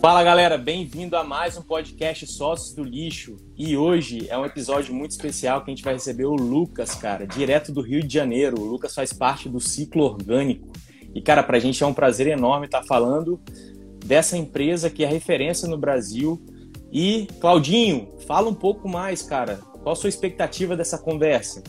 Fala galera, bem-vindo a mais um podcast Sócios do Lixo. E hoje é um episódio muito especial que a gente vai receber o Lucas, cara, direto do Rio de Janeiro. O Lucas faz parte do ciclo orgânico. E, cara, pra gente é um prazer enorme estar falando dessa empresa que é referência no Brasil. E, Claudinho, fala um pouco mais, cara. Qual a sua expectativa dessa conversa?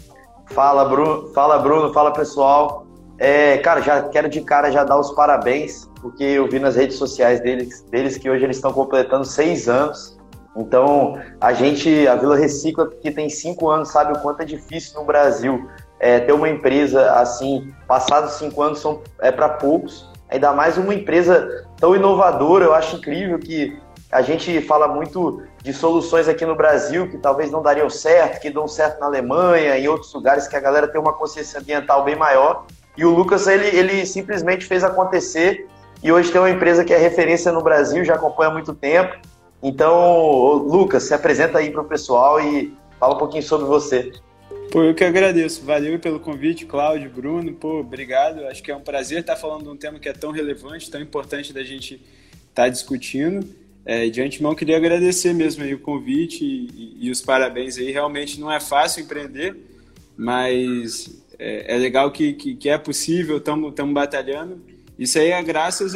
Fala, Bruno. Fala, Bruno. Fala, pessoal. É, cara, já quero de cara já dar os parabéns, porque eu vi nas redes sociais deles, deles que hoje eles estão completando seis anos. Então, a gente, a Vila Recicla, que tem cinco anos, sabe o quanto é difícil no Brasil é, ter uma empresa assim. Passados cinco anos são é para poucos. Ainda mais uma empresa tão inovadora. Eu acho incrível que a gente fala muito de soluções aqui no Brasil que talvez não dariam certo, que dão certo na Alemanha, em outros lugares que a galera tem uma consciência ambiental bem maior. E o Lucas, ele, ele simplesmente fez acontecer e hoje tem uma empresa que é referência no Brasil, já acompanha há muito tempo. Então, Lucas, se apresenta aí para o pessoal e fala um pouquinho sobre você. Pô, eu que agradeço. Valeu pelo convite, Cláudio, Bruno. Pô, obrigado. Acho que é um prazer estar falando de um tema que é tão relevante, tão importante da gente estar tá discutindo. É, de antemão, queria agradecer mesmo aí o convite e, e, e os parabéns aí. Realmente não é fácil empreender, mas é, é legal que, que, que, é possível, estamos batalhando. Isso aí é graças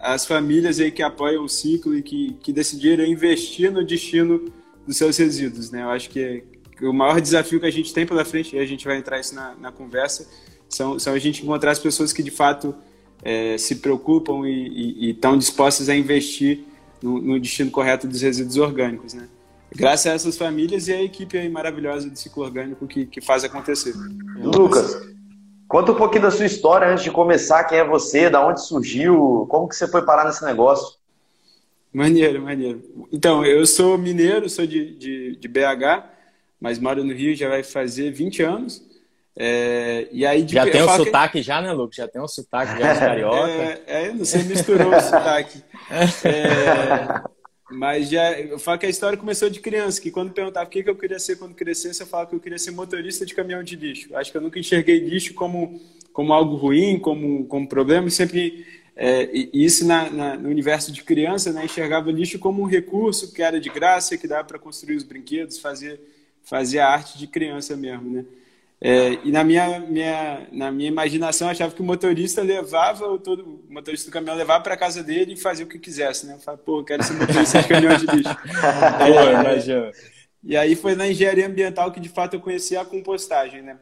às famílias aí que apoiam o ciclo e que, que decidiram investir no destino dos seus resíduos. Né? Eu acho que, que, o maior desafio que a gente tem pela frente, e a gente vai entrar isso na, na conversa, são, são a gente encontrar as pessoas que de fato é, se preocupam e estão dispostas a investir no, no, destino correto dos resíduos orgânicos. Né? Graças a essas famílias e a equipe aí maravilhosa do ciclo orgânico que, que faz acontecer. Lucas, conta um pouquinho da sua história antes de começar. Quem é você? Da onde surgiu? Como que você foi parar nesse negócio? Maneiro, maneiro. Então, eu sou mineiro, sou de, de, de BH, mas moro no Rio já vai fazer 20 anos. É, e aí de, já tem o um sotaque que... já, né, Lucas? Já tem um sotaque já de carioca. É, é, não sei, misturou o sotaque. É, mas já, eu falo que a história começou de criança, que quando perguntava o que, que eu queria ser quando crescesse, eu falava que eu queria ser motorista de caminhão de lixo. Acho que eu nunca enxerguei lixo como, como algo ruim, como, como problema, sempre, é, isso na, na, no universo de criança, né, enxergava lixo como um recurso que era de graça, que dava para construir os brinquedos, fazer, fazer a arte de criança mesmo, né? É, e na minha, minha, na minha imaginação, eu achava que o motorista levava, o, todo, o motorista do caminhão levava para casa dele e fazia o que quisesse, né? Eu falava, pô, eu quero ser motorista de caminhão de lixo. pô, imagina. E aí foi na engenharia ambiental que, de fato, eu conheci a compostagem, né?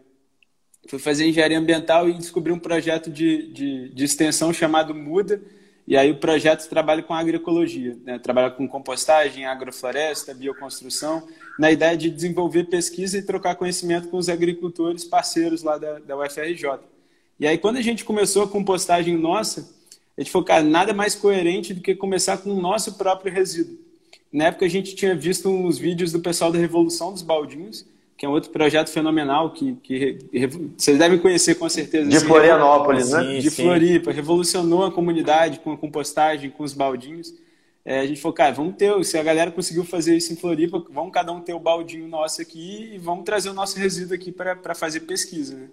Fui fazer engenharia ambiental e descobri um projeto de, de, de extensão chamado Muda, e aí o projeto trabalha com agroecologia, né? trabalha com compostagem, agrofloresta, bioconstrução, na ideia de desenvolver pesquisa e trocar conhecimento com os agricultores parceiros lá da, da UFRJ. E aí quando a gente começou a compostagem nossa, a gente falou, cara, nada mais coerente do que começar com o nosso próprio resíduo. Na época a gente tinha visto uns vídeos do pessoal da Revolução dos Baldinhos, que é um outro projeto fenomenal que, que vocês devem conhecer com certeza. De assim, Florianópolis, né? De sim. Floripa, revolucionou a comunidade com a compostagem, com os baldinhos. É, a gente falou, cara, vamos ter, se a galera conseguiu fazer isso em Floripa, vamos cada um ter o baldinho nosso aqui e vamos trazer o nosso resíduo aqui para fazer pesquisa, né?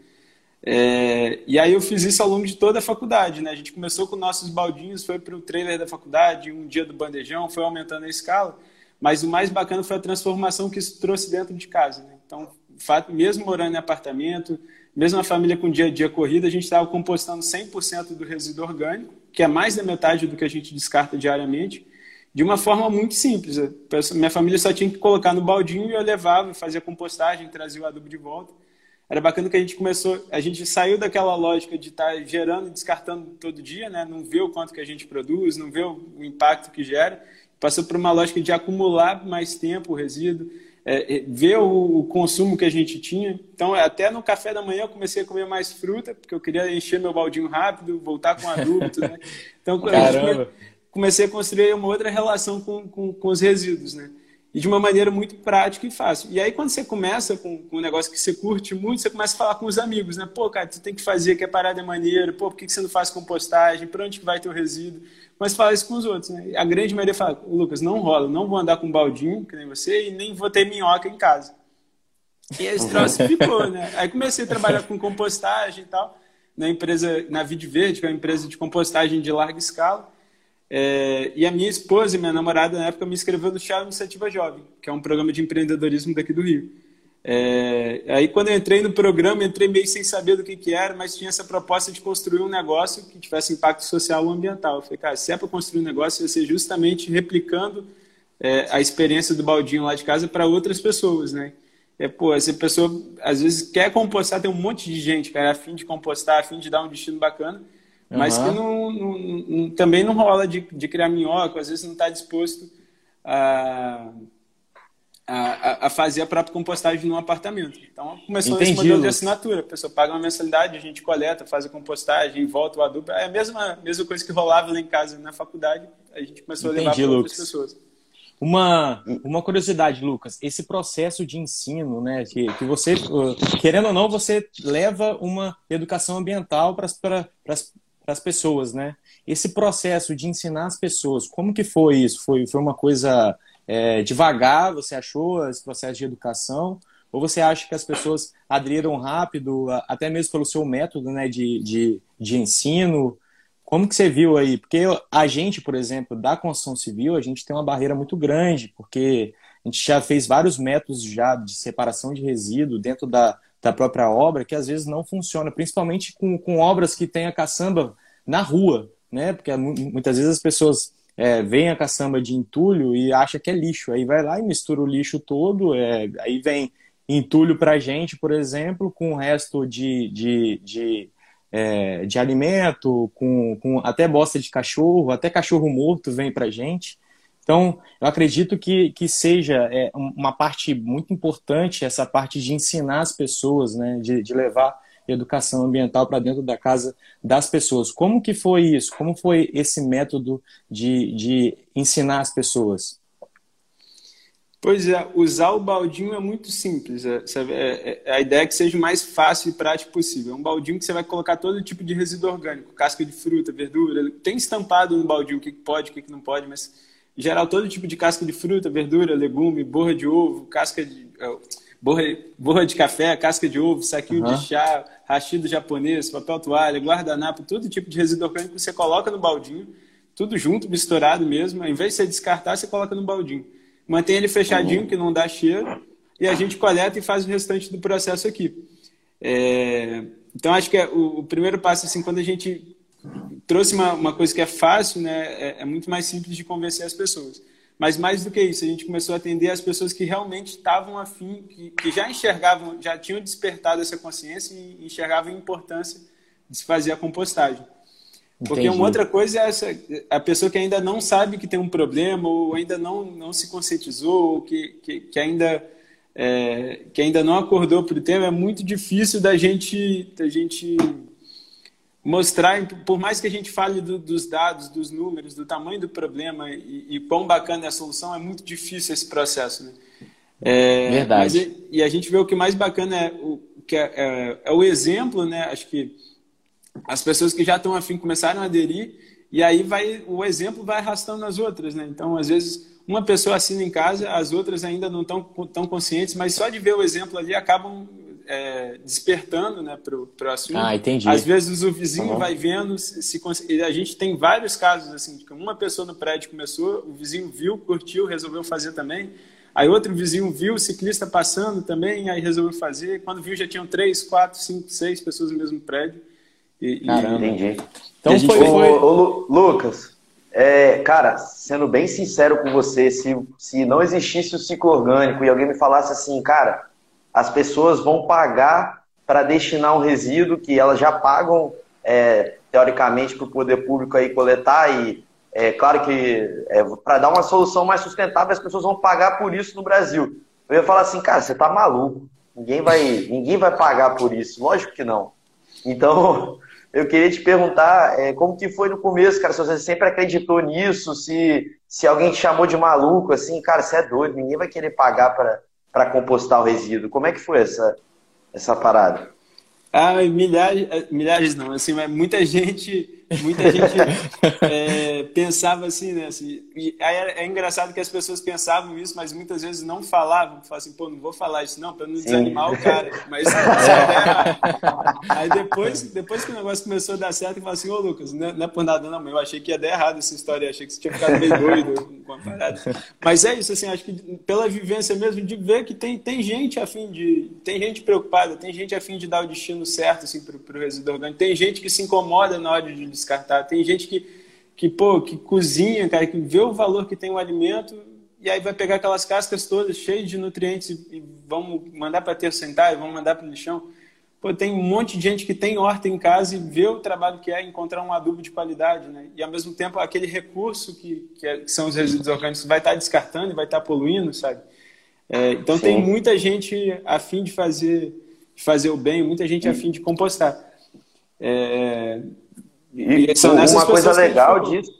É, e aí eu fiz isso ao longo de toda a faculdade, né? A gente começou com nossos baldinhos, foi para o trailer da faculdade, um dia do bandejão, foi aumentando a escala. Mas o mais bacana foi a transformação que isso trouxe dentro de casa. Né? Então, mesmo morando em apartamento, mesmo a família com dia a dia corrida, a gente estava compostando 100% do resíduo orgânico, que é mais da metade do que a gente descarta diariamente, de uma forma muito simples. Minha família só tinha que colocar no baldinho e eu levava, fazia compostagem, trazia o adubo de volta. Era bacana que a gente começou, a gente saiu daquela lógica de estar gerando e descartando todo dia, né? não vê o quanto que a gente produz, não vê o impacto que gera, passou por uma lógica de acumular mais tempo o resíduo, é, é, ver o, consumo que a gente tinha. Então, até no café da manhã eu comecei a comer mais fruta, porque eu queria encher meu baldinho rápido, voltar com adubo, né? Então, Caramba. comecei a construir uma outra relação com, com, com os resíduos, né? E de uma maneira muito prática e fácil. E aí, quando você começa com, com, um negócio que você curte muito, você começa a falar com os amigos, né? Pô, cara, tu tem que fazer, que a parada é maneira, pô, por que você não faz compostagem? Para onde que vai teu resíduo? Mas fala isso com os outros, né? A grande maioria fala, Lucas, não rola, não vou andar com um baldinho, que nem você, e nem vou ter minhoca em casa. E aí esse troço ficou, né? Aí comecei a trabalhar com compostagem e tal, na empresa, na Vide Verde, que é uma empresa de compostagem de larga escala. É, e a minha esposa e minha namorada, na época, me inscreveu no Chá Iniciativa Jovem, que é um programa de empreendedorismo daqui do Rio. É, aí, quando eu entrei no programa, entrei meio sem saber do que, que era, mas tinha essa proposta de construir um negócio que tivesse impacto social ou ambiental. Eu falei, cara, se é para construir um negócio, vai ser justamente replicando é, a experiência do baldinho lá de casa para outras pessoas, né? É, pô, essa pessoa às vezes quer compostar, tem um monte de gente, cara, a fim de compostar, a fim de dar um destino bacana, uhum. mas que não, não, não, também não rola de, de criar minhoca, às vezes não está disposto a, a, a, fazer a própria compostagem num apartamento. Então começou Entendi, esse modelo de assinatura, a pessoa paga uma mensalidade, a gente coleta, faz a compostagem, volta o adubo, é a mesma, mesma coisa que rolava lá em casa na faculdade, a gente começou Entendi, a levar para outras pessoas. Uma, uma curiosidade, Lucas, esse processo de ensino, né, que, que você, querendo ou não, você leva uma educação ambiental para as pessoas, né? Esse processo de ensinar as pessoas, como que foi isso? Foi, foi uma coisa é, devagar, você achou, esse processo de educação? Ou você acha que as pessoas aderiram rápido, até mesmo pelo seu método né, de, de, de ensino? Como que você viu aí? Porque a gente, por exemplo, da construção civil, a gente tem uma barreira muito grande, porque a gente já fez vários métodos já de separação de resíduo dentro da, da própria obra que às vezes não funciona, principalmente com, com obras que tem a caçamba na rua, né? Porque muitas vezes as pessoas é, veem a caçamba de entulho e acha que é lixo, aí vai lá e mistura o lixo todo, é, aí vem entulho para gente, por exemplo, com o resto de, de, de é, de alimento, com, com até bosta de cachorro, até cachorro morto vem para gente. Então, eu acredito que, que seja é, uma parte muito importante essa parte de ensinar as pessoas, né, de, de levar educação ambiental para dentro da casa das pessoas. Como que foi isso? Como foi esse método de, de ensinar as pessoas? Pois é, usar o baldinho é muito simples. É, é, é, a ideia é que seja o mais fácil e prático possível. É um baldinho que você vai colocar todo tipo de resíduo orgânico, casca de fruta, verdura. Tem estampado no baldinho o que pode, o que não pode, mas em geral todo tipo de casca de fruta, verdura, legume, borra de ovo, casca de é, borra, borra de café, casca de ovo, saquinho uhum. de chá, rachido japonês, papel toalha, guardanapo, todo tipo de resíduo orgânico você coloca no baldinho, tudo junto, misturado mesmo. Ao invés de você descartar, você coloca no baldinho mantém ele fechadinho, que não dá cheiro, e a gente coleta e faz o restante do processo aqui. É, então, acho que é o, o, primeiro passo, assim, quando a gente trouxe uma, uma coisa que é fácil, né, é, é, muito mais simples de convencer as pessoas. Mas mais do que isso, a gente começou a atender as pessoas que realmente estavam afim, que, que já enxergavam, já tinham despertado essa consciência e enxergavam a importância de se fazer a compostagem. Porque Entendi. uma outra coisa é essa, a pessoa que ainda não sabe que tem um problema, ou ainda não, não se conscientizou, ou que, que, que ainda, é, que ainda não acordou para o tema, é muito difícil da gente, da gente mostrar, por mais que a gente fale do, dos dados, dos números, do tamanho do problema e, e quão bacana é a solução, é muito difícil esse processo. Né? É, Verdade. Mas, e a gente vê o que mais bacana é o, que é, é, é o exemplo, né? acho que as pessoas que já estão afim começaram a aderir e aí vai o exemplo vai arrastando as outras, né? Então, às vezes, uma pessoa assina em casa, as outras ainda não estão tão conscientes, mas só de ver o exemplo ali acabam é, despertando né, para o assunto. Ah, entendi. Às vezes o vizinho uhum. vai vendo, se, se, a gente tem vários casos assim, de que uma pessoa no prédio começou, o vizinho viu, curtiu, resolveu fazer também. Aí outro vizinho viu o ciclista passando também, aí resolveu fazer. Quando viu, já tinham três, quatro, cinco, seis pessoas no mesmo prédio. E, Caramba. Entendi. Então foi, foi... Ô, ô, Lucas, é, cara, sendo bem sincero com você, se, se não existisse o ciclo orgânico e alguém me falasse assim, cara, as pessoas vão pagar para destinar um resíduo que elas já pagam, é, teoricamente, para o poder público aí coletar e é claro que é, para dar uma solução mais sustentável, as pessoas vão pagar por isso no Brasil. Eu ia falar assim, cara, você tá maluco. Ninguém vai, ninguém vai pagar por isso. Lógico que não. Então, eu queria te perguntar é, como que foi no começo, cara, se você sempre acreditou nisso, se, se alguém te chamou de maluco, assim, cara, você é doido, ninguém vai querer pagar para compostar o resíduo. Como é que foi essa, essa parada? Ah, milhares, milhares não, assim, mas muita gente muita gente é, pensava assim, né? Assim, e é, é, engraçado que as pessoas pensavam isso, mas muitas vezes não falavam. Falavam assim, pô, não vou falar isso não, para não Sim. desanimar o cara. Mas é. Aí depois, depois que o negócio começou a dar certo, eu falei assim, ô Lucas, não é, não é por nada não, mas eu achei que ia dar errado essa história, achei que você tinha ficado meio doido com a parada. Mas é isso, assim, acho que pela vivência mesmo, de ver que tem, tem gente a fim de... Tem gente preocupada, tem gente a fim de dar o destino certo, assim, para o resíduo orgânico. Tem gente que se incomoda na hora de descartar. Tem gente que, que, pô, que cozinha, cara, que vê o valor que tem o alimento e aí vai pegar aquelas cascas todas cheias de nutrientes e, vamos mandar para ter sentar, vamos mandar para o lixão. Pô, tem um monte de gente que tem horta em casa e vê o trabalho que é encontrar um adubo de qualidade, né? E ao mesmo tempo aquele recurso que, que, é, que são os resíduos orgânicos vai estar tá descartando e vai estar tá poluindo, sabe? É, então Sim. tem muita gente a fim de fazer, de fazer o bem, muita gente a fim de compostar. É, e, e uma coisa legal disso,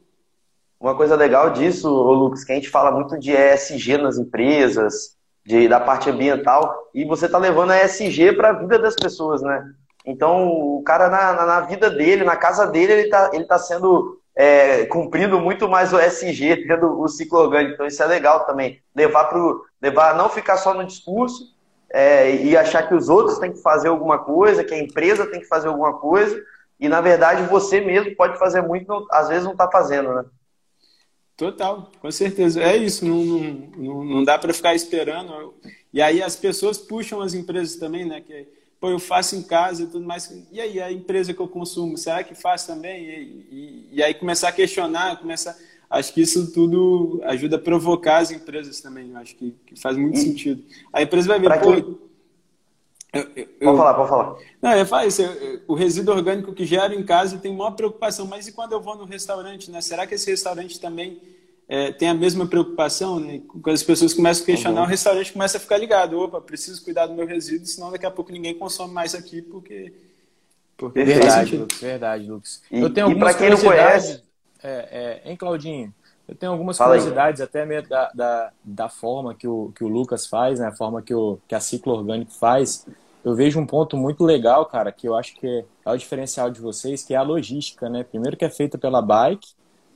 uma coisa legal disso, Lucas, que a gente fala muito de ESG nas empresas, de, da parte ambiental, e você está levando a ESG para a vida das pessoas, né? Então, o cara na, na, na, vida dele, na casa dele, ele está ele tá sendo é, cumprindo muito mais o ESG, tendo o ciclo orgânico. Então, isso é legal também. Levar para levar, não ficar só no discurso é, e achar que os outros têm que fazer alguma coisa, que a empresa tem que fazer alguma coisa, e na verdade você mesmo pode fazer muito, às vezes não está fazendo, né? Total, com certeza. É isso, não, não, não dá para ficar esperando. E aí as pessoas puxam as empresas também, né? Que, pô, eu faço em casa e tudo mais. E aí a empresa que eu consumo, será que faz também? E, e, e aí começar a questionar, começar. Acho que isso tudo ajuda a provocar as empresas também. Acho que, que faz muito e, sentido. A empresa vai ver, pô, eu, eu, pode falar, pode falar. Não, eu falo isso, o resíduo orgânico que gero em casa tem maior preocupação, mas e quando eu vou no restaurante, né? Será que esse restaurante também é, tem a mesma preocupação, né? Quando as pessoas começam a questionar, uhum. o restaurante começa a ficar ligado. Opa, preciso cuidar do meu resíduo, senão daqui a pouco ninguém consome mais aqui, porque... porque verdade, Lucas, verdade, Lucas. E, eu tenho e quem não conhece... É, é, hein, Claudinho? Eu tenho algumas Fala curiosidades, aí. até mesmo da, da, da, forma que o, que o Lucas faz, né? A forma que, o, que a Ciclo Orgânico faz eu vejo um ponto muito legal, cara, que eu acho que é o diferencial de vocês, que é a logística, né? Primeiro que é feita pela bike,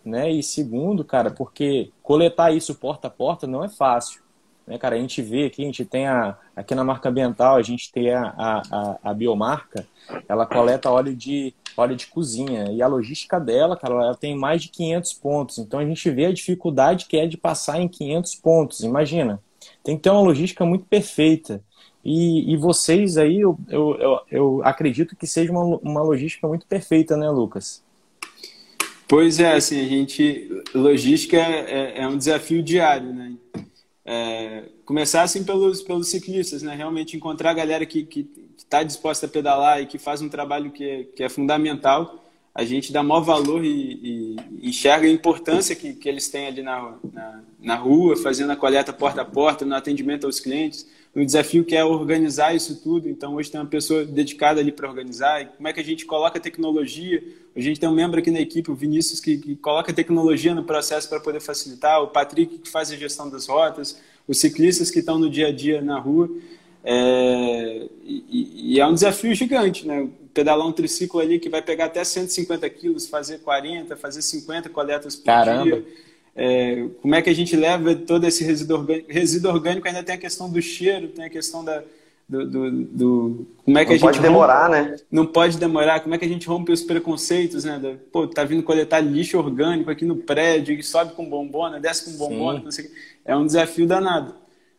né? E segundo, cara, porque coletar isso porta a porta não é fácil. Né, cara, a gente vê aqui, a gente tem a, aqui na marca ambiental, a gente tem a, a, a biomarca, ela coleta óleo de, óleo de cozinha. E a logística dela, cara, ela tem mais de 500 pontos. Então a gente vê a dificuldade que é de passar em 500 pontos. Imagina, tem que ter uma logística muito perfeita. E, e vocês aí, eu, eu, eu, eu acredito que seja uma, uma logística muito perfeita, né, Lucas? Pois é, assim, a gente. Logística é, é um desafio diário, né? É, começar assim pelos, pelos ciclistas, né? Realmente encontrar a galera que está disposta a pedalar e que faz um trabalho que é, que é fundamental. A gente dá maior valor e, e enxerga a importância que, que eles têm ali na, na, na rua, fazendo a coleta porta a porta, no atendimento aos clientes um desafio que é organizar isso tudo. Então, hoje tem uma pessoa dedicada ali para organizar. E como é que a gente coloca tecnologia? A gente tem um membro aqui na equipe, o Vinícius, que, que coloca tecnologia no processo para poder facilitar, o Patrick, que faz a gestão das rotas, os ciclistas que estão no dia a dia na rua. É, e, e, é um desafio gigante, né? Pedalar um triciclo ali que vai pegar até 150 quilos, fazer 40, fazer 50 coletas por Caramba. dia. É, como é que a gente leva todo esse resíduo orgânico? Resíduo orgânico ainda tem a questão do cheiro, tem a questão da, do, do, do, como é que não a gente pode rompe, demorar, né? Não pode demorar. Como é que a gente rompe os preconceitos, né? Da, pô, tá vindo coletar lixo orgânico aqui no prédio, que sobe com bombona, desce com bombona, é um desafio danado.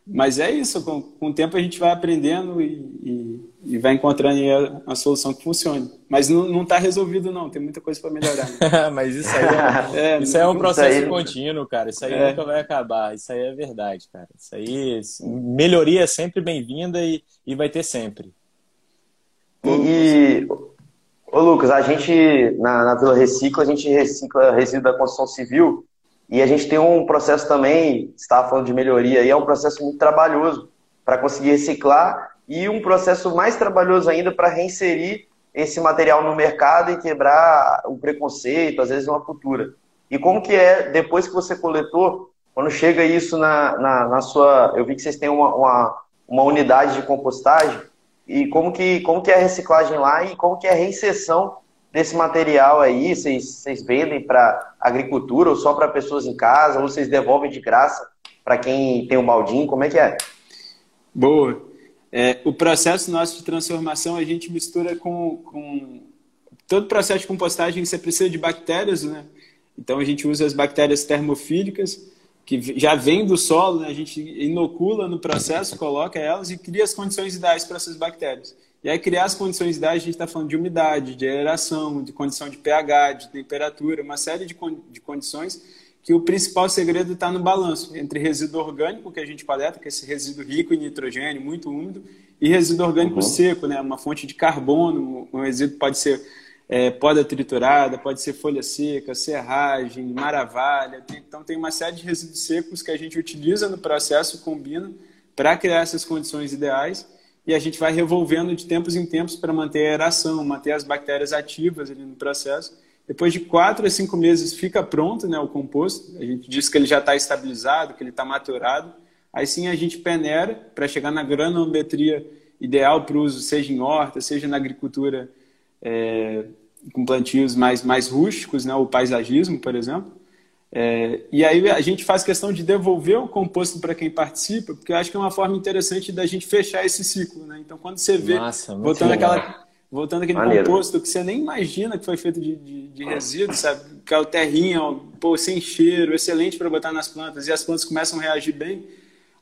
Mas é isso, com, com o tempo a gente vai aprendendo e, e, e vai encontrando a, a, solução que funcione. Mas não está resolvido, não, tem muita coisa para melhorar. Né? Mas isso aí é, é isso é um processo aí... contínuo, cara. Isso aí é. nunca vai acabar. Isso aí é verdade, cara. Isso aí, melhoria é sempre bem-vinda e, e vai ter sempre. E, ô Lucas, a gente, na, na Vila Recicla, a gente recicla resíduo da construção civil e a gente tem um processo também, estava falando de melhoria, e é um processo muito trabalhoso para conseguir reciclar e um processo mais trabalhoso ainda para reinserir esse material no mercado e quebrar o preconceito, às vezes uma cultura. E como que é, depois que você coletou, quando chega isso na, na, na sua... Eu vi que vocês têm uma, uma, uma, unidade de compostagem, e como que, como que é a reciclagem lá e como que é a reinserção desse material aí, vocês, vocês vendem para agricultura ou só para pessoas em casa, ou vocês devolvem de graça para quem tem um baldinho? Como é que é? Boa. É, o processo nosso de transformação a gente mistura com, com todo processo de compostagem você precisa de bactérias, né? Então a gente usa as bactérias termofílicas que já vem do solo, né? a gente inocula no processo, coloca elas e cria as condições ideais para essas bactérias. E aí criar as condições ideais, a gente está falando de umidade, de aeração, de condição de pH, de temperatura, uma série de, con de condições que o principal segredo está no balanço entre resíduo orgânico que a gente coleta, que é esse resíduo rico em nitrogênio, muito úmido, e resíduo orgânico uhum. seco, né? uma fonte de carbono, um resíduo pode ser é, poda triturada, pode ser folha seca, serragem, maravalha. Tem, então, tem uma série de resíduos secos que a gente utiliza no processo, combina, para criar essas condições ideais e a gente vai revolvendo de tempos em tempos para manter a aeração, manter as bactérias ativas ali no processo. Depois de quatro a cinco meses fica pronto né, o composto, a gente diz que ele já está estabilizado, que ele está maturado. Aí sim a gente peneira para chegar na granometria ideal para o uso, seja em horta, seja na agricultura é, com plantios mais, mais rústicos, né, o paisagismo, por exemplo. É, e aí a gente faz questão de devolver o composto para quem participa, porque eu acho que é uma forma interessante da gente fechar esse ciclo. Né? Então, quando você vê, Nossa, voltando, aquela, voltando aquele Maneiro. composto que você nem imagina que foi feito de, de, de resíduos, sabe? Que é o terrinha, pô, sem cheiro, excelente para botar nas plantas, e as plantas começam a reagir bem.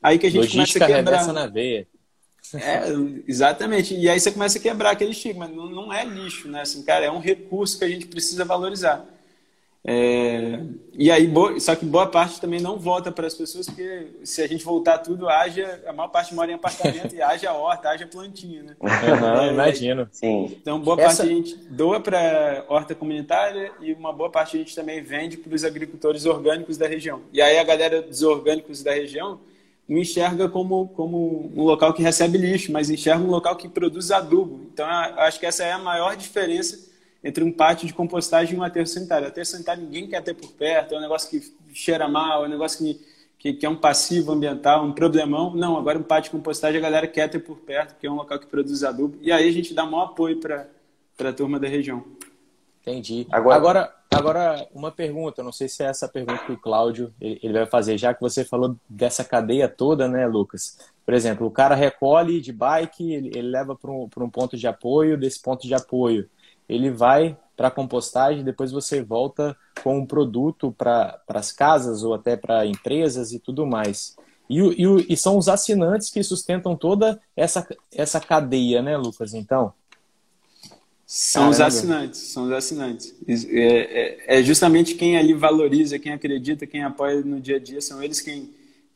Aí que a gente Logística começa a quebrar. na veia. É, exatamente. E aí você começa a quebrar aquele estigma. Não, não é lixo, né? Assim, cara, é um recurso que a gente precisa valorizar. É, e aí, só que boa parte também não volta para as pessoas, porque se a gente voltar tudo, haja, a maior parte mora em apartamento e haja horta, haja plantinha, né? Uhum, é, imagino. Sim. Então, boa Essa... parte a gente doa para horta comunitária e uma boa parte a gente também vende para os agricultores orgânicos da região. E aí a galera dos orgânicos da região não enxerga como, como um local que recebe lixo, mas enxerga um local que produz adubo. Então, acho que essa é a maior diferença entre um pátio de compostagem e um aterro sanitário. Aterro sanitário ninguém quer ter por perto, é um negócio que cheira mal, é um negócio que, que, que é um passivo ambiental, um problemão. Não, agora um pátio de compostagem a galera quer ter por perto, porque é um local que produz adubo. E aí a gente dá maior apoio para a turma da região. Entendi. Agora, agora, agora, uma pergunta, não sei se é essa pergunta que o Cláudio ele vai fazer, já que você falou dessa cadeia toda, né, Lucas? Por exemplo, o cara recolhe de bike, ele, ele leva para um, um ponto de apoio, desse ponto de apoio ele vai para a compostagem, depois você volta com um produto para as casas ou até para empresas e tudo mais. E, e, e, são os assinantes que sustentam toda essa, essa cadeia, né, Lucas? Então. São Caramba. os assinantes, são os assinantes. É, é, é, justamente quem ali valoriza, quem acredita, quem apoia no dia a dia, são eles quem,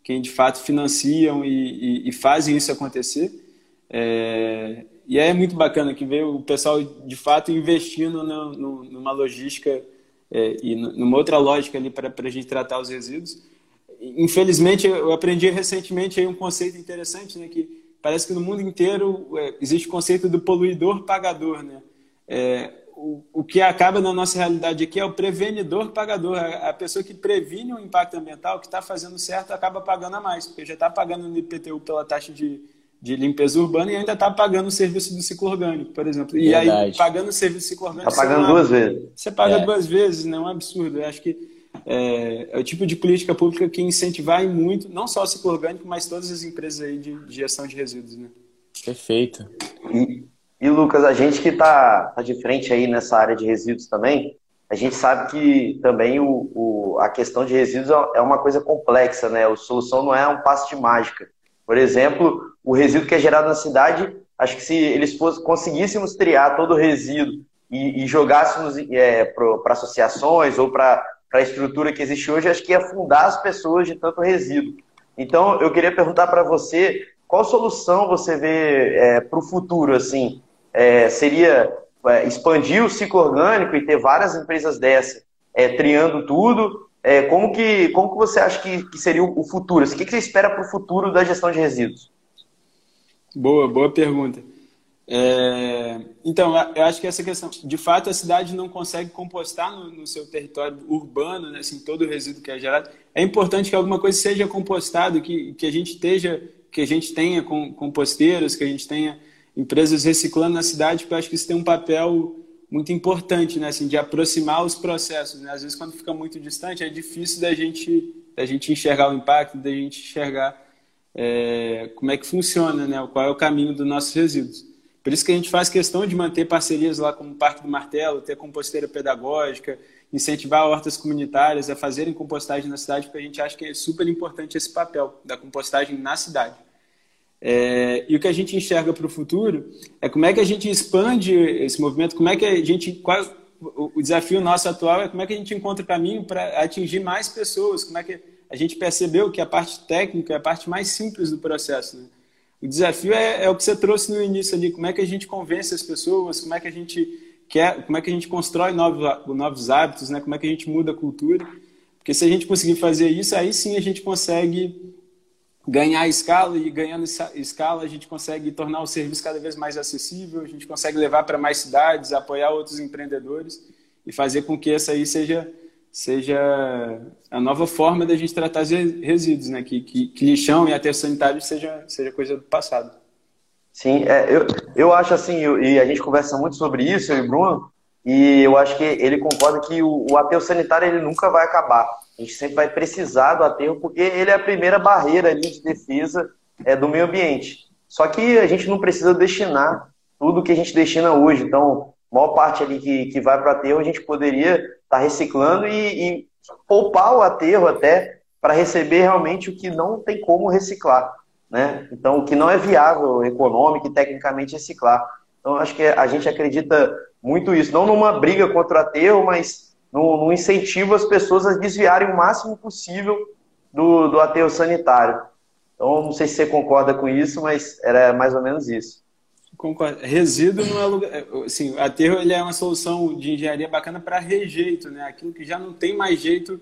quem de fato financiam e, e, e fazem isso acontecer. É, e é muito bacana que ver o pessoal de fato investindo no, no, numa logística é, e numa outra lógica ali para a gente tratar os resíduos. Infelizmente, eu aprendi recentemente aí um conceito interessante, né, que parece que no mundo inteiro é, existe o conceito do poluidor pagador, né? É, o, o que acaba na nossa realidade aqui é o prevenidor pagador. A, a pessoa que previne o impacto ambiental, que está fazendo certo, acaba pagando a mais, porque já está pagando no IPTU pela taxa de, de limpeza urbana e ainda está pagando o serviço do ciclo orgânico, por exemplo. E Verdade. aí, pagando o serviço do ciclo orgânico. Está pagando duas vezes. Você paga é. duas vezes, não é um absurdo. Eu acho que é, é, o tipo de política pública que incentivar muito, não só o ciclo orgânico, mas todas as empresas aí de, de gestão de resíduos. Né? Perfeito. E, e, Lucas, a gente que está tá de frente aí nessa área de resíduos também, a gente sabe que também o, o, a questão de resíduos é uma coisa complexa, né? A solução não é um passo de mágica. Por exemplo, o resíduo que é gerado na cidade, acho que se eles conseguíssemos triar todo o resíduo e, e jogássemos é, para associações ou para a estrutura que existe hoje, acho que ia afundar as pessoas de tanto resíduo. Então, eu queria perguntar para você, qual solução você vê é, para o futuro? Assim, é, seria é, expandir o ciclo orgânico e ter várias empresas dessa é, triando tudo? É, como, que, como que você acha que, que seria o futuro? O que, que você espera para o futuro da gestão de resíduos? Boa, boa pergunta. É, então, eu acho que essa questão, de fato, a cidade não consegue compostar no, no, seu território urbano, né, assim, todo o resíduo que é gerado. É importante que alguma coisa seja compostado, que, que a gente esteja, que a gente tenha composteiros, que a gente tenha empresas reciclando na cidade, porque eu acho que isso tem um papel muito importante, né? Assim, de aproximar os processos. Né? Às vezes, quando fica muito distante, é difícil da gente, da gente enxergar o impacto, da gente enxergar é, como é que funciona, né? Qual é o caminho dos nossos resíduos. Por isso que a gente faz questão de manter parcerias lá com o Parque do Martelo, ter composteira pedagógica, incentivar hortas comunitárias a fazerem compostagem na cidade, porque a gente acha que é super importante esse papel da compostagem na cidade. É, e o que a gente enxerga para o futuro é como é que a gente expande esse movimento, como é que a gente. Qual, o desafio nosso atual é como é que a gente encontra caminho para atingir mais pessoas, como é que a gente percebeu que a parte técnica é a parte mais simples do processo. Né? O desafio é, é, o que você trouxe no início ali, como é que a gente convence as pessoas, como é que a gente quer, como é que a gente constrói novos, novos hábitos, né? como é que a gente muda a cultura. Porque se a gente conseguir fazer isso, aí sim a gente consegue ganhar escala e ganhando escala a gente consegue tornar o serviço cada vez mais acessível, a gente consegue levar para mais cidades, apoiar outros empreendedores e fazer com que essa aí seja seja a nova forma da gente tratar os resíduos, né? Que, que, que lixão e aterro sanitário seja, seja coisa do passado. Sim, é, eu, eu acho assim, e a gente conversa muito sobre isso, eu e Bruno, e eu acho que ele concorda que o, o aterro sanitário ele nunca vai acabar. A gente sempre vai precisar do aterro, porque ele é a primeira barreira ali de defesa é, do meio ambiente. Só que a gente não precisa destinar tudo que a gente destina hoje. Então, a maior parte ali que, que vai para o aterro, a gente poderia está reciclando e, e, poupar o aterro até para receber realmente o que não tem como reciclar. Né? Então, o que não é viável econômico e tecnicamente reciclar. Então, acho que a gente acredita muito isso, não numa briga contra o aterro, mas no, no incentivo às pessoas a desviarem o máximo possível do, do aterro sanitário. Então, não sei se você concorda com isso, mas era mais ou menos isso. Concordo. Resíduo não é lugar. Assim, aterro ele é uma solução de engenharia bacana para rejeito, né? Aquilo que já não tem mais jeito,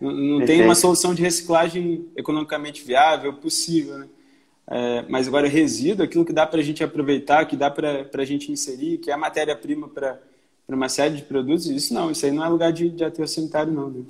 não tem uma solução de reciclagem economicamente viável, possível, né? É, mas agora resíduo, aquilo que dá para a gente aproveitar, que dá para a gente inserir, que é matéria-prima para uma série de produtos, isso não, isso aí não é lugar de, de aterro sanitário, não. Né?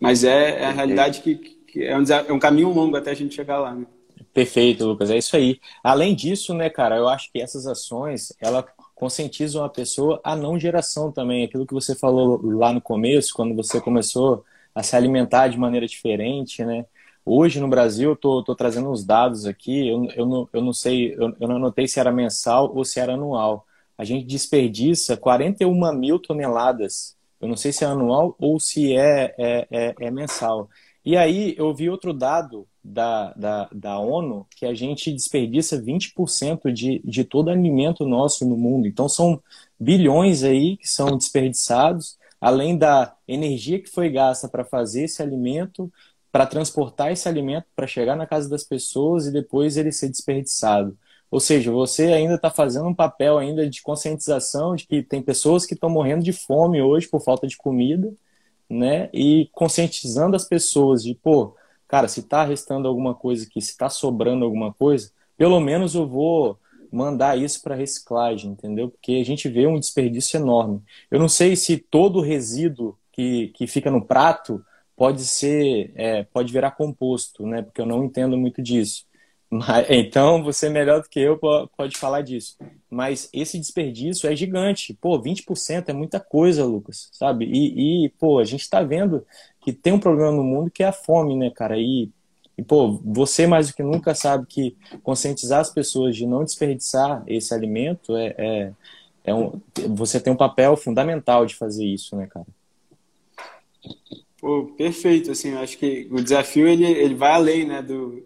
Mas é, é a realidade que, que é, um, é um caminho longo até a gente chegar lá. Né? Perfeito, Lucas, é isso aí. Além disso, né, cara, eu acho que essas ações, ela conscientizam a pessoa a não geração também. Aquilo que você falou lá no começo, quando você começou a se alimentar de maneira diferente, né? Hoje no Brasil, eu tô, tô trazendo uns dados aqui, eu, eu, não, eu não sei, eu, eu não anotei se era mensal ou se era anual. A gente desperdiça 41 mil toneladas. Eu não sei se é anual ou se é, é, é, é mensal. E aí eu vi outro dado da, da, da ONU que a gente desperdiça 20% de, de todo alimento nosso no mundo. Então são bilhões aí que são desperdiçados, além da energia que foi gasta para fazer esse alimento, para transportar esse alimento, para chegar na casa das pessoas e depois ele ser desperdiçado. Ou seja, você ainda está fazendo um papel ainda de conscientização de que tem pessoas que estão morrendo de fome hoje por falta de comida, né? E conscientizando as pessoas de, pô, cara, se está restando alguma coisa aqui, se está sobrando alguma coisa, pelo menos eu vou mandar isso para reciclagem, entendeu? Porque a gente vê um desperdício enorme. Eu não sei se todo resíduo que, que fica no prato pode ser, é, pode virar composto, né? Porque eu não entendo muito disso. Então, você é melhor do que eu pode falar disso. Mas esse desperdício é gigante. Pô, 20% é muita coisa, Lucas, sabe? E, e pô, a gente está vendo que tem um problema no mundo que é a fome, né, cara? E, e, pô, você mais do que nunca sabe que conscientizar as pessoas de não desperdiçar esse alimento é, é, é um, você tem um papel fundamental de fazer isso, né, cara? Pô, perfeito, assim, eu acho que o desafio ele, ele vai além, né, do,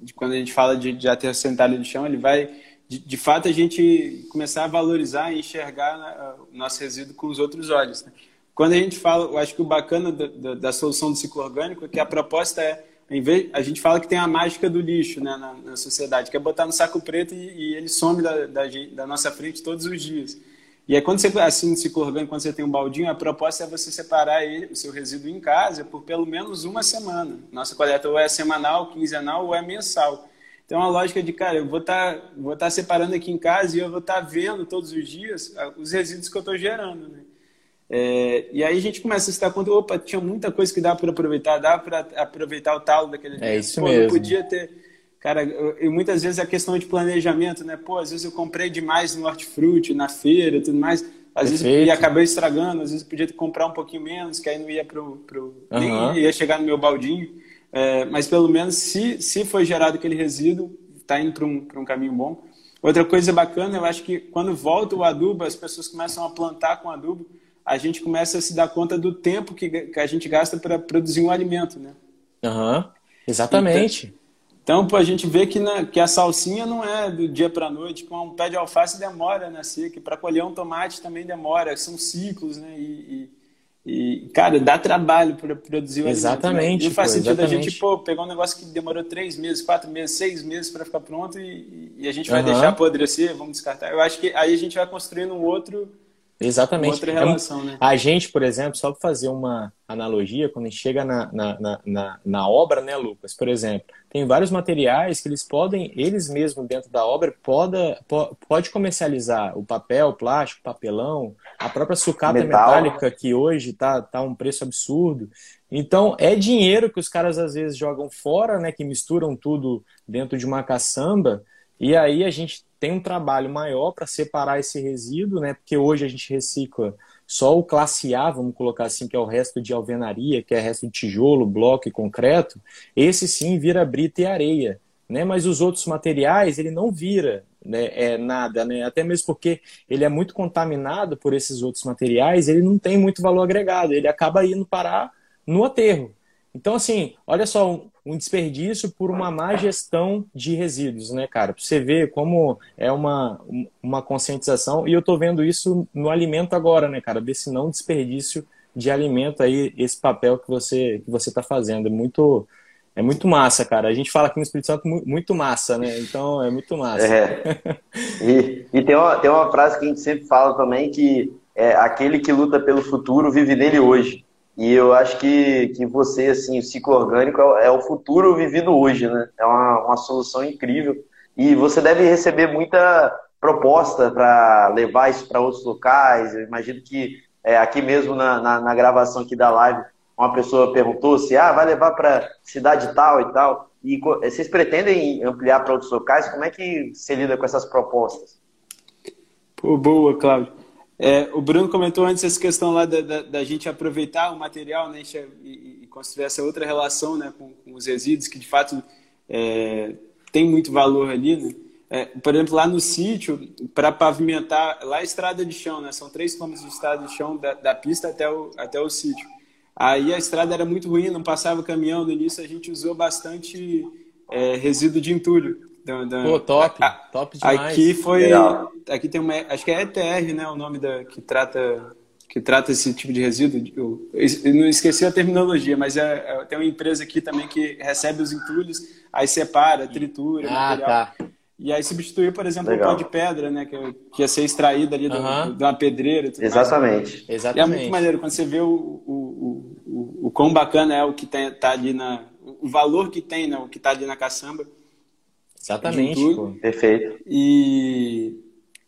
de quando a gente fala de, de aterro sanitário de chão, ele vai, de, de, fato, a gente começar a valorizar e enxergar né, o nosso resíduo com os outros olhos. Né? Quando a gente fala, eu acho que o bacana da, solução do ciclo orgânico é que a proposta é, em vez, a gente fala que tem a mágica do lixo né, na, na sociedade, que é botar no saco preto e, e ele some da, da, da nossa frente todos os dias. E aí, quando você o ciclo orgânico, quando você tem um baldinho, a proposta é você separar ele, o seu resíduo em casa por pelo menos uma semana. Nossa coleta ou é semanal, quinzenal ou é mensal. Então, a lógica de, cara, eu vou estar tá, vou tá separando aqui em casa e eu vou estar tá vendo todos os dias ah, os resíduos que eu estou gerando. Né? É, e aí a gente começa a se dar conta, opa, tinha muita coisa que dá para aproveitar, dá para aproveitar o talo daquele É isso Pô, mesmo. podia ter Cara, e muitas vezes a questão de planejamento, né? Pô, às vezes eu comprei demais no hortifruti, na feira e tudo mais. às Perfeito. vezes ia acabar estragando, às vezes podia comprar um pouquinho menos, que aí não ia pro, pro uhum. nem ia chegar no meu baldinho. É, mas pelo menos se, se foi gerado aquele resíduo, está indo para um, um caminho bom. Outra coisa bacana, eu acho que quando volta o adubo, as pessoas começam a plantar com adubo, a gente começa a se dar conta do tempo que, que a gente gasta para produzir um alimento, né? Aham, uhum. exatamente. Então, então a gente vê que, na, que a salsinha não é do dia para a noite, com um pé de alface demora na seca, para colher um tomate também demora, são ciclos, né? E, e e, cara, dá trabalho para produzir o Exatamente. Alimento, né? E faz pô, sentido exatamente. a gente pô, pegar um negócio que demorou três meses, quatro meses, seis meses para ficar pronto e, e, a gente vai uhum. deixar apodrecer, vamos descartar. Eu acho que aí a gente vai construindo um outro. Exatamente. Outra relação, é, né? A gente, por exemplo, só para fazer uma analogia, quando a gente chega na, na, na, na, obra, né, Lucas? Por exemplo, tem vários materiais que eles podem, eles mesmos dentro da obra, pode, pode comercializar o papel, o plástico, o papelão, a própria sucata Metal. metálica, que hoje está tá um preço absurdo. Então, é dinheiro que os caras às vezes jogam fora, né, que misturam tudo dentro de uma caçamba, e aí a gente tem um trabalho maior para separar esse resíduo, né, porque hoje a gente recicla só o classe A, vamos colocar assim, que é o resto de alvenaria, que é o resto de tijolo, bloco e concreto, esse sim vira brita e areia. Né? Mas os outros materiais ele não vira né, é nada, né? Até mesmo porque ele é muito contaminado por esses outros materiais, ele não tem muito valor agregado, ele acaba indo parar no aterro. Então, assim, olha só, um, desperdício por uma má gestão de resíduos, né, cara? Pra você ver como é uma, uma conscientização, e eu tô vendo isso no alimento agora, né, cara? Desse não desperdício de alimento aí, esse papel que você que você tá fazendo. É muito é muito massa, cara. A gente fala aqui no Espírito Santo muito massa, né? Então é muito massa. É. E, e tem, uma, tem uma frase que a gente sempre fala também que é aquele que luta pelo futuro vive nele hoje. E eu acho que, que você, assim, o ciclo orgânico é, é o futuro vivido hoje, né? É uma, uma solução incrível. E você deve receber muita proposta para levar isso para outros locais. Eu imagino que é, aqui mesmo na, na, na gravação aqui da live, uma pessoa perguntou se ah, vai levar para cidade tal e tal. E vocês pretendem ampliar para outros locais? Como é que você lida com essas propostas? Pô, boa, Cláudio. É, o Bruno comentou antes essa questão lá da, da, da gente aproveitar o material né, e, e, construir essa outra relação né, com, com, os resíduos, que de fato é, tem muito valor ali. Né? É, por exemplo, lá no sítio, para pavimentar, lá é estrada de chão, né? são três quilômetros de estrada de chão da, da pista até o, até o sítio. Aí a estrada era muito ruim, não passava caminhão. No início a gente usou bastante é, resíduo de entulho. Da, da... Pô, top, a, top demais. Aqui foi, Legal. aqui tem uma, acho que é ETR, né, o nome da que trata que trata esse tipo de resíduo. Eu, eu não esqueci a terminologia, mas é, é, tem uma empresa aqui também que recebe os entulhos, aí separa, tritura, ah, material. Tá. E aí substituiu, por exemplo, Legal. o pó de pedra, né? Que, que ia ser extraído ali uhum. de uma pedreira. Exatamente. Mais. Exatamente. E é muito maneiro quando você vê o, o, o, o quão bacana é o que tem, tá ali na. O valor que tem, né? O que tá ali na caçamba. Exatamente. Perfeito. E,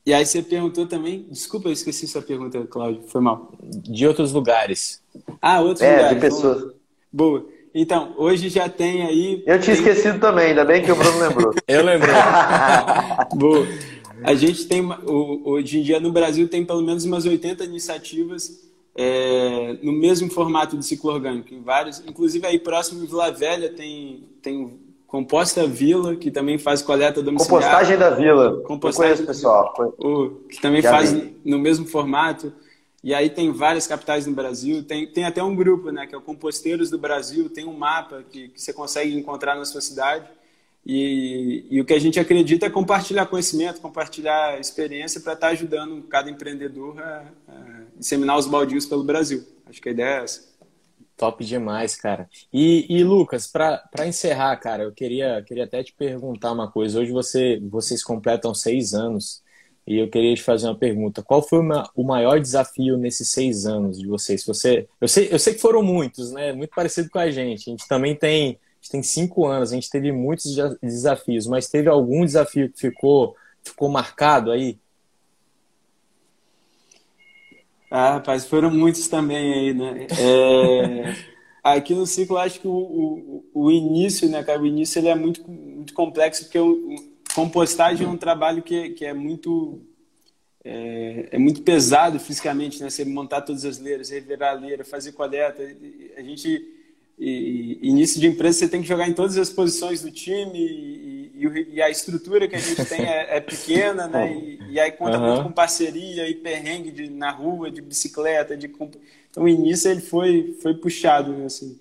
e aí você perguntou também. Desculpa, eu esqueci sua pergunta, Cláudio. Foi mal. De outros lugares. Ah, outros é, lugares. De pessoas. Boa. Então, hoje já tem aí. Eu tinha tem... esquecido também, ainda bem que o Bruno lembrou. Eu lembrei. Boa. A gente tem, hoje em dia no Brasil, tem pelo menos umas 80 iniciativas é, no mesmo formato de ciclo orgânico, em vários. Inclusive aí próximo em Vila Velha tem, tem Composta Vila, que também faz coleta domiciliar. Compostagem da Vila. Compostagem Eu conheço, pessoal. O, que também Já faz vi. no mesmo formato. E aí tem várias capitais no Brasil, tem, tem até um grupo, né, que é o Composteiros do Brasil, tem um mapa que, que você consegue encontrar na sua cidade. E, e, o que a gente acredita é compartilhar conhecimento, compartilhar experiência para estar tá ajudando cada empreendedor a, a, disseminar os baldios pelo Brasil. Acho que a ideia é essa. Top demais, cara. E, e Lucas, para encerrar, cara, eu queria, queria até te perguntar uma coisa. Hoje você, vocês completam seis anos. E eu queria te fazer uma pergunta. Qual foi o maior desafio nesses seis anos de vocês? Você, eu, sei, eu sei que foram muitos, né? Muito parecido com a gente. A gente também tem, gente tem cinco anos, a gente teve muitos desafios, mas teve algum desafio que ficou, ficou marcado aí? Ah, rapaz, foram muitos também aí, né? É... Aqui no ciclo, acho que o, o, o, início, né, cara? O início ele é muito, muito complexo, porque o, compostagem é um trabalho que, que é muito é, é, muito pesado fisicamente, né? Você montar todas as leiras, revirar a leira, fazer coleta. A gente, e, início de empresa, você tem que jogar em todas as posições do time e, e, e a estrutura que a gente tem é, é pequena, né? E, aí conta uhum. muito com parceria e perrengue de, na rua, de bicicleta, de então o início ele foi foi puxado, né, assim.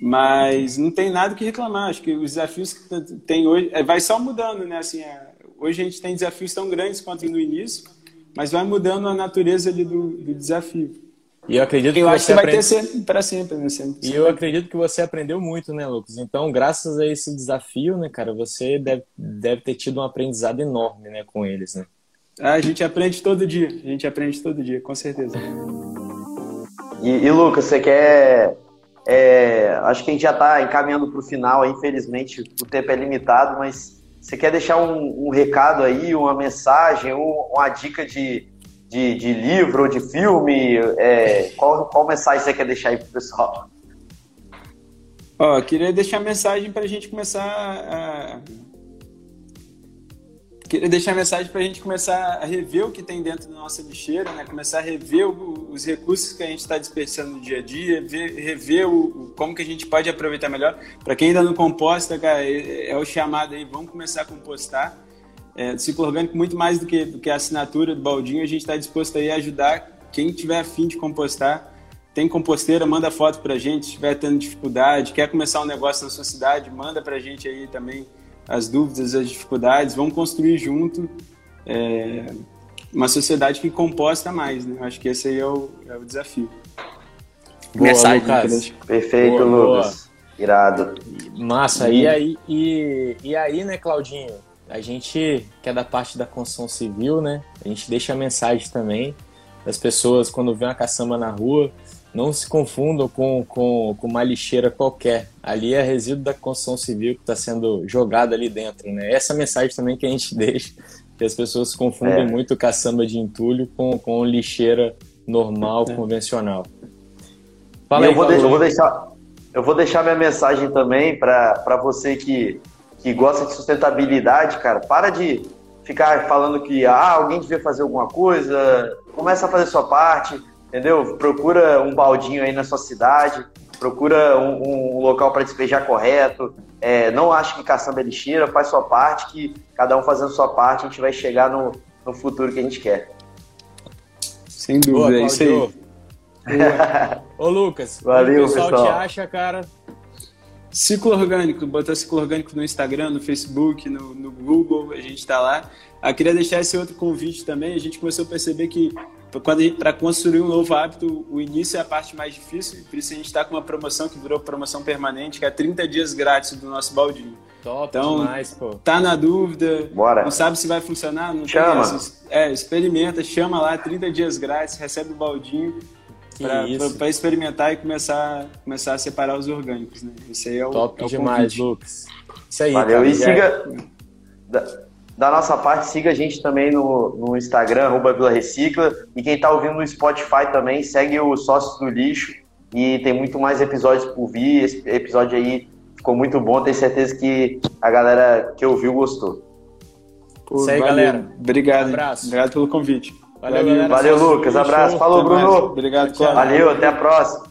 Mas não tem nada que reclamar. Acho que os desafios que tem hoje é, vai só mudando, né? Assim, é, hoje a gente tem desafios tão grandes quanto no início, mas vai mudando a natureza ali do, do desafio. E eu acredito eu que acho você que vai aprende... ter para sempre, né? Sempre, E eu acredito que você aprendeu muito, né, Lucas? Então, graças a esse desafio, né, cara, você deve, deve ter tido um aprendizado enorme, né, com eles, né? Ah, a gente aprende todo dia. A gente aprende todo dia, com certeza. E, e Lucas, você quer é, acho que a gente já está encaminhando para o final, infelizmente o tempo é limitado, mas você quer deixar um, um recado aí, uma mensagem, um, uma dica de, de, de, livro ou de filme? É, qual, qual mensagem você quer deixar aí para o pessoal? Ó, queria deixar mensagem para a gente começar a Queria deixar a mensagem para a gente começar a rever o que tem dentro da nossa lixeira, né? começar a rever o, os recursos que a gente está desperdiçando no dia a dia, ver, rever o, como que a gente pode aproveitar melhor. Para quem ainda não composta, cara, é, é, o chamado aí, vamos começar a compostar. É, ciclo orgânico, muito mais do que, do que a assinatura do baldinho, a gente está disposto aí a ajudar quem tiver afim de compostar. Tem composteira, manda foto para a gente, se estiver tendo dificuldade, quer começar um negócio na sua cidade, manda para a gente aí também as dúvidas, as dificuldades, vamos construir junto é, uma sociedade que composta mais, né? Acho que esse aí é o, é o desafio. Boa, Mensagem, Lucas. Perfeito, boa, Lucas. Boa. Irado. Massa. E aí, e, e aí, né, Claudinho? A gente, que é da parte da construção civil, né? A gente deixa a mensagem também das pessoas quando vê uma caçamba na rua, não se confundam com, com, com uma lixeira qualquer. Ali é resíduo da construção civil que está sendo jogado ali dentro. Né? Essa mensagem também que a gente deixa, que as pessoas confundem é. muito caçamba de entulho com, com lixeira normal, é. convencional. Fala aí, eu, vou deixar, eu vou deixar minha mensagem também para você que, que gosta de sustentabilidade, cara. Para de ficar falando que ah, alguém devia fazer alguma coisa, começa a fazer sua parte entendeu? Procura um baldinho aí na sua cidade, procura um, um local para despejar correto. É, não ache que caçamba é lixeira, faz sua parte, que cada um fazendo sua parte, a gente vai chegar no, no futuro que a gente quer. Sem dúvida, Boa, é isso aí. Ô Lucas, Valeu, o pessoal, pessoal te acha, cara? Ciclo Orgânico, botar Ciclo Orgânico no Instagram, no Facebook, no, no Google, a gente está lá. Eu queria deixar esse outro convite também. A gente começou a perceber que para construir um novo hábito, o início é a parte mais difícil, por isso a gente está com uma promoção que virou promoção permanente, que é 30 dias grátis do nosso baldinho. Top então, demais, pô. Tá na dúvida, Bora. não sabe se vai funcionar, não chama. é, experimenta, chama lá, 30 dias grátis, recebe o baldinho para experimentar e começar, começar a separar os orgânicos, né? Isso aí é o Top é o demais, convite. Lucas. Isso aí, Valeu, cara, e siga da nossa parte, siga a gente também no, no Instagram, arroba Vila Recicla. E quem está ouvindo no Spotify também, segue o Sócios do Lixo. E tem muito mais episódios por vir. Esse episódio aí ficou muito bom. Tenho certeza que a galera que ouviu gostou. Pô, Isso aí, valeu. galera. Obrigado. Um abraço. Obrigado pelo convite. Valeu, Valeu, Valeu Lucas. Abraço. Falou, Bruno. Obrigado, Valeu, até a próxima.